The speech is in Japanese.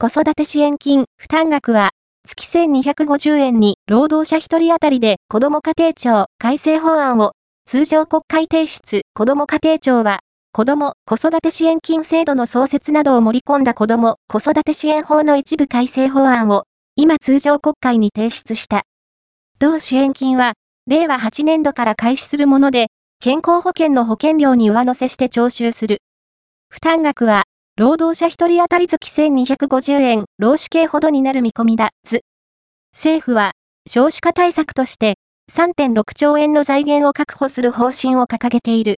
子育て支援金負担額は月1250円に労働者1人当たりで子ども家庭庁改正法案を通常国会提出子ども家庭庁は子ども子育て支援金制度の創設などを盛り込んだ子ども子育て支援法の一部改正法案を今通常国会に提出した。同支援金は令和8年度から開始するもので健康保険の保険料に上乗せして徴収する。負担額は労働者一人当たり月1250円、労使系ほどになる見込みだ、図。政府は、少子化対策として、3.6兆円の財源を確保する方針を掲げている。